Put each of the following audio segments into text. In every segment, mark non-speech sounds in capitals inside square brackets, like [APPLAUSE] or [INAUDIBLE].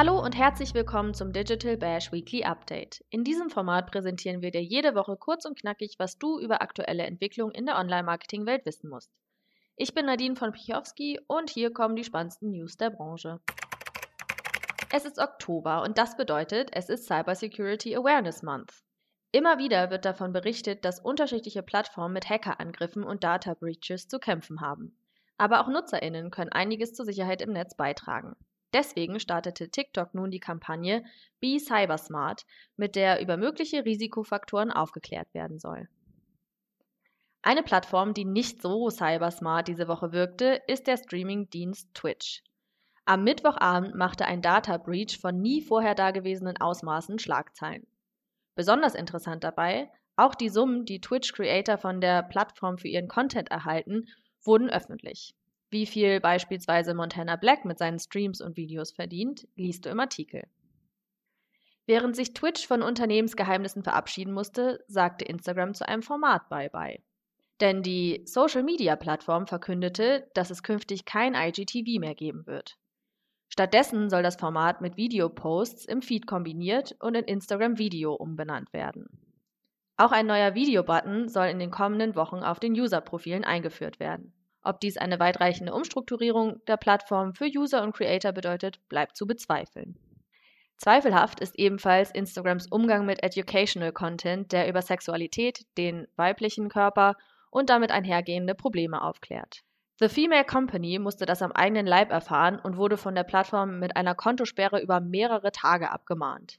Hallo und herzlich willkommen zum Digital Bash Weekly Update. In diesem Format präsentieren wir dir jede Woche kurz und knackig, was du über aktuelle Entwicklungen in der Online-Marketing-Welt wissen musst. Ich bin Nadine von Pichowski und hier kommen die spannendsten News der Branche. Es ist Oktober und das bedeutet, es ist Cybersecurity Awareness Month. Immer wieder wird davon berichtet, dass unterschiedliche Plattformen mit Hackerangriffen und Data Breaches zu kämpfen haben. Aber auch Nutzerinnen können einiges zur Sicherheit im Netz beitragen. Deswegen startete TikTok nun die Kampagne Be Cybersmart, mit der über mögliche Risikofaktoren aufgeklärt werden soll. Eine Plattform, die nicht so cybersmart diese Woche wirkte, ist der Streaming-Dienst Twitch. Am Mittwochabend machte ein Data Breach von nie vorher dagewesenen Ausmaßen Schlagzeilen. Besonders interessant dabei, auch die Summen, die Twitch-Creator von der Plattform für ihren Content erhalten, wurden öffentlich. Wie viel beispielsweise Montana Black mit seinen Streams und Videos verdient, liest du im Artikel. Während sich Twitch von Unternehmensgeheimnissen verabschieden musste, sagte Instagram zu einem Format Bye-bye. Denn die Social-Media-Plattform verkündete, dass es künftig kein IGTV mehr geben wird. Stattdessen soll das Format mit Videoposts im Feed kombiniert und in Instagram Video umbenannt werden. Auch ein neuer Video-Button soll in den kommenden Wochen auf den User-Profilen eingeführt werden. Ob dies eine weitreichende Umstrukturierung der Plattform für User und Creator bedeutet, bleibt zu bezweifeln. Zweifelhaft ist ebenfalls Instagrams Umgang mit Educational Content, der über Sexualität, den weiblichen Körper und damit einhergehende Probleme aufklärt. The Female Company musste das am eigenen Leib erfahren und wurde von der Plattform mit einer Kontosperre über mehrere Tage abgemahnt.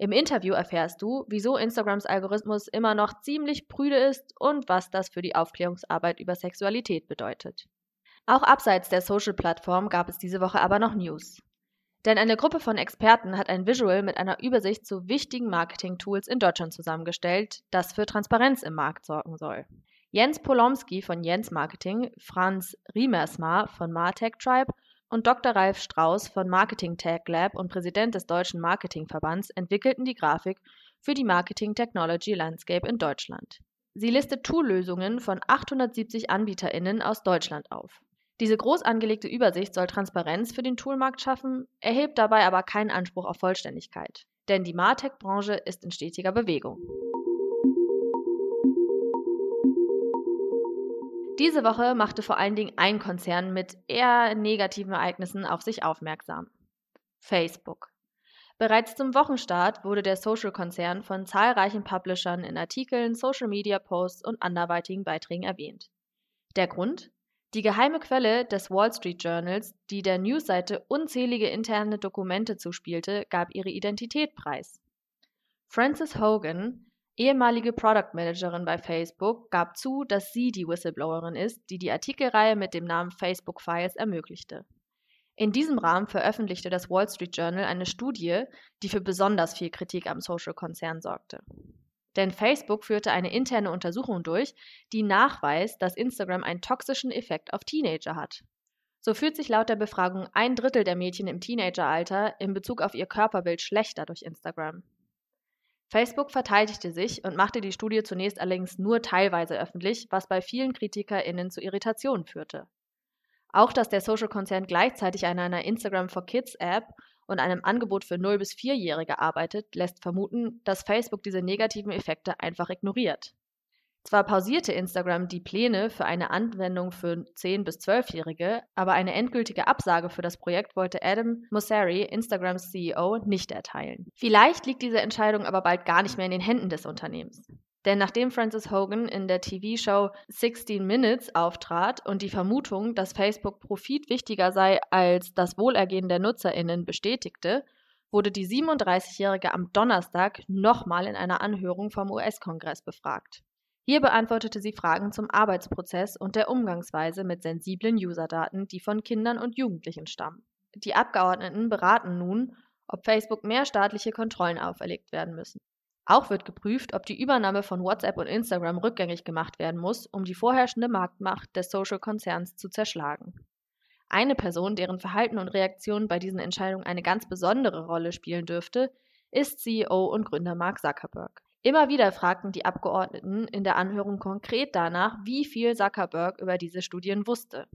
Im Interview erfährst du, wieso Instagrams Algorithmus immer noch ziemlich prüde ist und was das für die Aufklärungsarbeit über Sexualität bedeutet. Auch abseits der Social-Plattform gab es diese Woche aber noch News. Denn eine Gruppe von Experten hat ein Visual mit einer Übersicht zu wichtigen Marketing-Tools in Deutschland zusammengestellt, das für Transparenz im Markt sorgen soll. Jens Polomski von Jens Marketing, Franz Riemersma von Martech Tribe und Dr. Ralf Strauß von Marketing Tech Lab und Präsident des Deutschen Marketingverbands entwickelten die Grafik für die Marketing Technology Landscape in Deutschland. Sie listet Tool-Lösungen von 870 AnbieterInnen aus Deutschland auf. Diese groß angelegte Übersicht soll Transparenz für den Toolmarkt schaffen, erhebt dabei aber keinen Anspruch auf Vollständigkeit. Denn die Martech-Branche ist in stetiger Bewegung. Diese Woche machte vor allen Dingen ein Konzern mit eher negativen Ereignissen auf sich aufmerksam. Facebook. Bereits zum Wochenstart wurde der Social-Konzern von zahlreichen Publishern in Artikeln, Social-Media-Posts und anderweitigen Beiträgen erwähnt. Der Grund? Die geheime Quelle des Wall Street Journals, die der Newsseite unzählige interne Dokumente zuspielte, gab ihre Identität preis. Frances Hogan, ehemalige Product Managerin bei Facebook, gab zu, dass sie die Whistleblowerin ist, die die Artikelreihe mit dem Namen Facebook Files ermöglichte. In diesem Rahmen veröffentlichte das Wall Street Journal eine Studie, die für besonders viel Kritik am Social-Konzern sorgte. Denn Facebook führte eine interne Untersuchung durch, die nachweist, dass Instagram einen toxischen Effekt auf Teenager hat. So fühlt sich laut der Befragung ein Drittel der Mädchen im Teenageralter in Bezug auf ihr Körperbild schlechter durch Instagram. Facebook verteidigte sich und machte die Studie zunächst allerdings nur teilweise öffentlich, was bei vielen KritikerInnen zu Irritationen führte. Auch dass der Social-Konzern gleichzeitig an einer Instagram for Kids App und einem Angebot für 0- bis 4-Jährige arbeitet, lässt vermuten, dass Facebook diese negativen Effekte einfach ignoriert. Zwar pausierte Instagram die Pläne für eine Anwendung für 10- bis 12-Jährige, aber eine endgültige Absage für das Projekt wollte Adam Mosseri, Instagrams CEO, nicht erteilen. Vielleicht liegt diese Entscheidung aber bald gar nicht mehr in den Händen des Unternehmens. Denn nachdem Francis Hogan in der TV-Show 16 Minutes auftrat und die Vermutung, dass Facebook Profit wichtiger sei als das Wohlergehen der NutzerInnen bestätigte, wurde die 37-Jährige am Donnerstag nochmal in einer Anhörung vom US-Kongress befragt. Hier beantwortete sie Fragen zum Arbeitsprozess und der Umgangsweise mit sensiblen Userdaten, die von Kindern und Jugendlichen stammen. Die Abgeordneten beraten nun, ob Facebook mehr staatliche Kontrollen auferlegt werden müssen. Auch wird geprüft, ob die Übernahme von WhatsApp und Instagram rückgängig gemacht werden muss, um die vorherrschende Marktmacht des Social-Konzerns zu zerschlagen. Eine Person, deren Verhalten und Reaktionen bei diesen Entscheidungen eine ganz besondere Rolle spielen dürfte, ist CEO und Gründer Mark Zuckerberg. Immer wieder fragten die Abgeordneten in der Anhörung konkret danach, wie viel Zuckerberg über diese Studien wusste.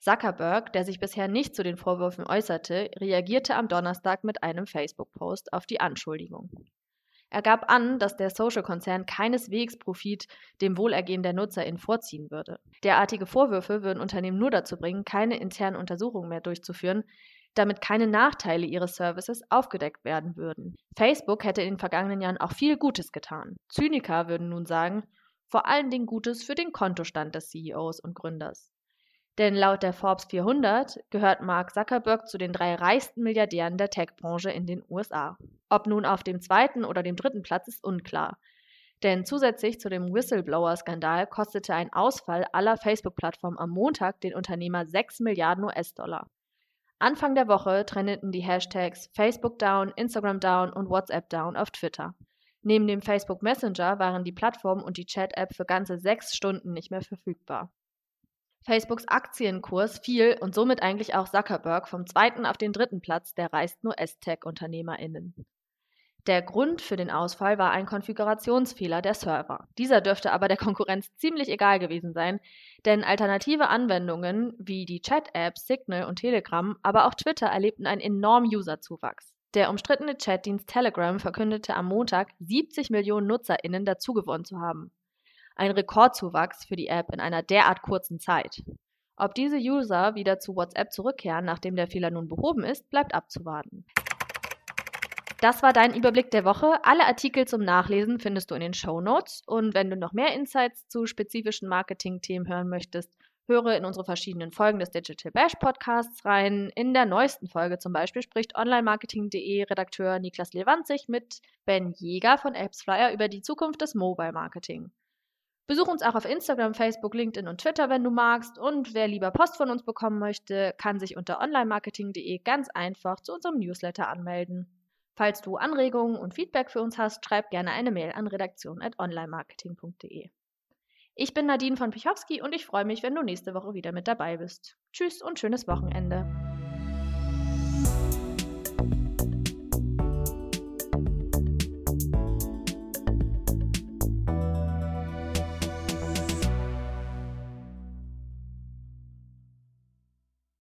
Zuckerberg, der sich bisher nicht zu den Vorwürfen äußerte, reagierte am Donnerstag mit einem Facebook-Post auf die Anschuldigung. Er gab an, dass der Social-Konzern keineswegs Profit dem Wohlergehen der NutzerInnen vorziehen würde. Derartige Vorwürfe würden Unternehmen nur dazu bringen, keine internen Untersuchungen mehr durchzuführen, damit keine Nachteile ihres Services aufgedeckt werden würden. Facebook hätte in den vergangenen Jahren auch viel Gutes getan. Zyniker würden nun sagen, vor allen Dingen Gutes für den Kontostand des CEOs und Gründers. Denn laut der Forbes 400 gehört Mark Zuckerberg zu den drei reichsten Milliardären der Tech-Branche in den USA. Ob nun auf dem zweiten oder dem dritten Platz ist unklar. Denn zusätzlich zu dem Whistleblower-Skandal kostete ein Ausfall aller Facebook-Plattformen am Montag den Unternehmer 6 Milliarden US-Dollar. Anfang der Woche trennten die Hashtags Facebook Down, Instagram Down und WhatsApp Down auf Twitter. Neben dem Facebook Messenger waren die Plattform und die Chat-App für ganze sechs Stunden nicht mehr verfügbar. Facebooks Aktienkurs fiel und somit eigentlich auch Zuckerberg vom zweiten auf den dritten Platz der reichsten US-Tech-UnternehmerInnen. Der Grund für den Ausfall war ein Konfigurationsfehler der Server. Dieser dürfte aber der Konkurrenz [LAUGHS] ziemlich egal gewesen sein, denn alternative Anwendungen wie die Chat-Apps Signal und Telegram, aber auch Twitter erlebten einen enormen Userzuwachs. Der umstrittene Chatdienst Telegram verkündete am Montag, 70 Millionen NutzerInnen dazugewonnen zu haben. Ein Rekordzuwachs für die App in einer derart kurzen Zeit. Ob diese User wieder zu WhatsApp zurückkehren, nachdem der Fehler nun behoben ist, bleibt abzuwarten. Das war dein Überblick der Woche. Alle Artikel zum Nachlesen findest du in den Show Notes. Und wenn du noch mehr Insights zu spezifischen Marketing-Themen hören möchtest, höre in unsere verschiedenen Folgen des Digital Bash Podcasts rein. In der neuesten Folge zum Beispiel spricht Onlinemarketing.de Redakteur Niklas Lewandzig mit Ben Jäger von AppsFlyer über die Zukunft des Mobile Marketing. Besuch uns auch auf Instagram, Facebook, LinkedIn und Twitter, wenn du magst. Und wer lieber Post von uns bekommen möchte, kann sich unter onlinemarketing.de ganz einfach zu unserem Newsletter anmelden. Falls du Anregungen und Feedback für uns hast, schreib gerne eine Mail an redaktion.onlinemarketing.de. Ich bin Nadine von Pichowski und ich freue mich, wenn du nächste Woche wieder mit dabei bist. Tschüss und schönes Wochenende.